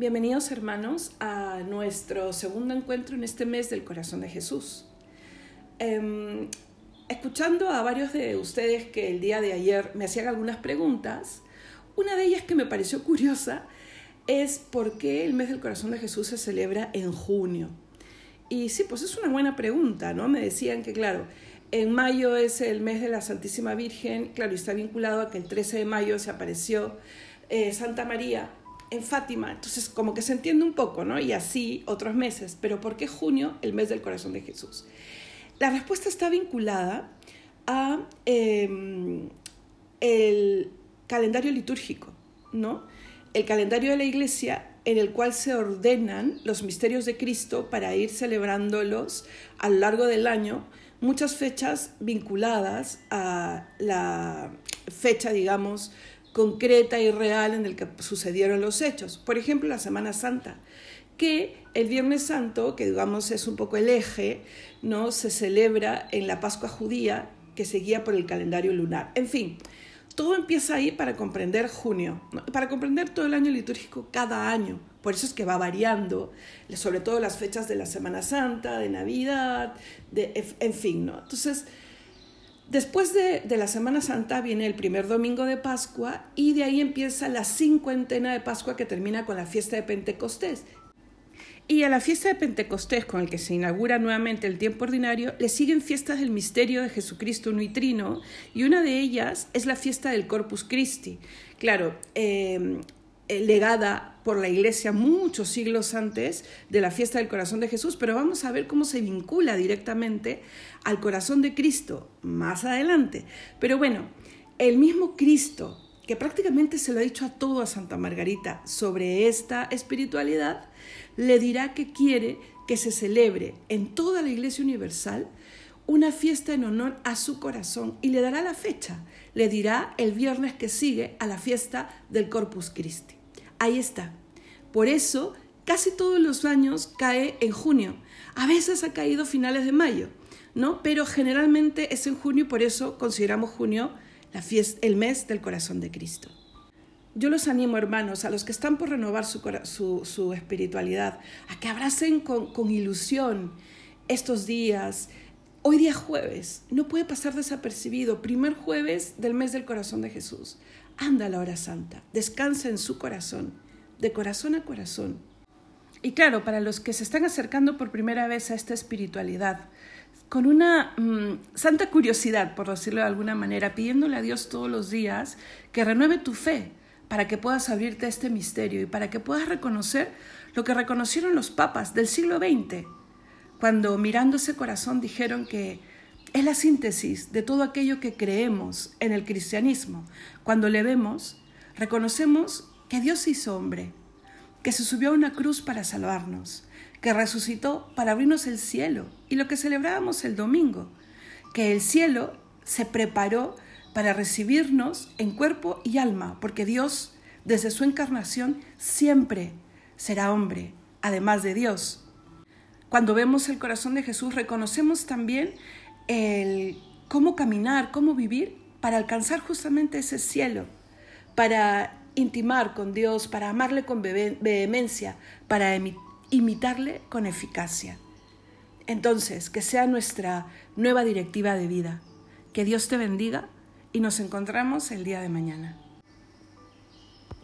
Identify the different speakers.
Speaker 1: Bienvenidos hermanos a nuestro segundo encuentro en este mes del corazón de Jesús. Em, escuchando a varios de ustedes que el día de ayer me hacían algunas preguntas, una de ellas que me pareció curiosa es por qué el mes del corazón de Jesús se celebra en junio. Y sí, pues es una buena pregunta, ¿no? Me decían que, claro, en mayo es el mes de la Santísima Virgen, claro, y está vinculado a que el 13 de mayo se apareció eh, Santa María en Fátima, entonces como que se entiende un poco, ¿no? Y así otros meses, pero ¿por qué junio, el mes del corazón de Jesús? La respuesta está vinculada a em, el calendario litúrgico, ¿no? El calendario de la iglesia en el cual se ordenan los misterios de Cristo para ir celebrándolos a lo largo del año, muchas fechas vinculadas a la fecha, digamos, concreta y real en el que sucedieron los hechos. Por ejemplo, la Semana Santa, que el Viernes Santo, que digamos es un poco el eje, ¿no? se celebra en la Pascua judía que seguía por el calendario lunar. En fin, todo empieza ahí para comprender junio, para comprender todo el año litúrgico cada año. Por eso es que va variando, sobre todo las fechas de la Semana Santa, de Navidad, de, en fin, ¿no? Entonces, Después de, la Semana Santa viene el primer domingo de Pascua y de ahí empieza la cincuentena de Pascua que termina con la fiesta de Pentecostés. Y a la fiesta de Pentecostés, con el que se inaugura nuevamente el tiempo ordinario, le siguen fiestas del misterio de Jesucristo nuitrino y una de ellas es la fiesta del Corpus Christi. Claro, eh, eh, legada por la iglesia muchos siglos antes de la fiesta del corazón de Jesús, pero vamos a ver cómo se vincula directamente al corazón de Cristo más adelante. Pero bueno, el mismo Cristo, que prácticamente se lo ha dicho a todo a Santa Margarita sobre esta espiritualidad, le dirá que quiere que se celebre en toda la iglesia universal una fiesta en honor a su corazón y le dará la fecha. Le dirá el viernes que sigue a la fiesta del Corpus Christi. Ahí está. Por eso, casi todos los años cae en junio. A veces ha caído finales de mayo, ¿no? Pero generalmente es en junio y por eso consideramos junio el mes del corazón de Cristo. Yo los animo, hermanos, a los que están por renovar su, espiritualidad, a que abracen con, con ilusión estos días. Hoy día jueves, no puede pasar desapercibido, primer jueves del mes del corazón de Jesús anda la hora santa, descansa en su corazón, de corazón a corazón. Y claro, para los que se están acercando por primera vez a esta espiritualidad, con una mm, santa curiosidad, por decirlo de alguna manera, pidiéndole a Dios todos los días que renueve tu fe para que puedas abrirte a este misterio y para que puedas reconocer lo que reconocieron los papas del siglo XX, cuando mirando ese corazón dijeron que es la síntesis de todo aquello que creemos en el cristianismo. Cuando le vemos, reconocemos que Dios hizo hombre, que se subió a una cruz para salvarnos, que resucitó para abrirnos el cielo y lo que celebrábamos el domingo, que el cielo se preparó para recibirnos en cuerpo y alma, porque Dios, desde su encarnación, siempre será hombre, además de Dios. Cuando vemos el corazón de Jesús, reconocemos también el cómo caminar, cómo vivir para alcanzar justamente ese cielo, para intimar con Dios, para amarle con vehemencia, para imitarle con eficacia. Entonces, que sea nuestra nueva directiva de vida. Que Dios te bendiga y nos encontramos el día de mañana.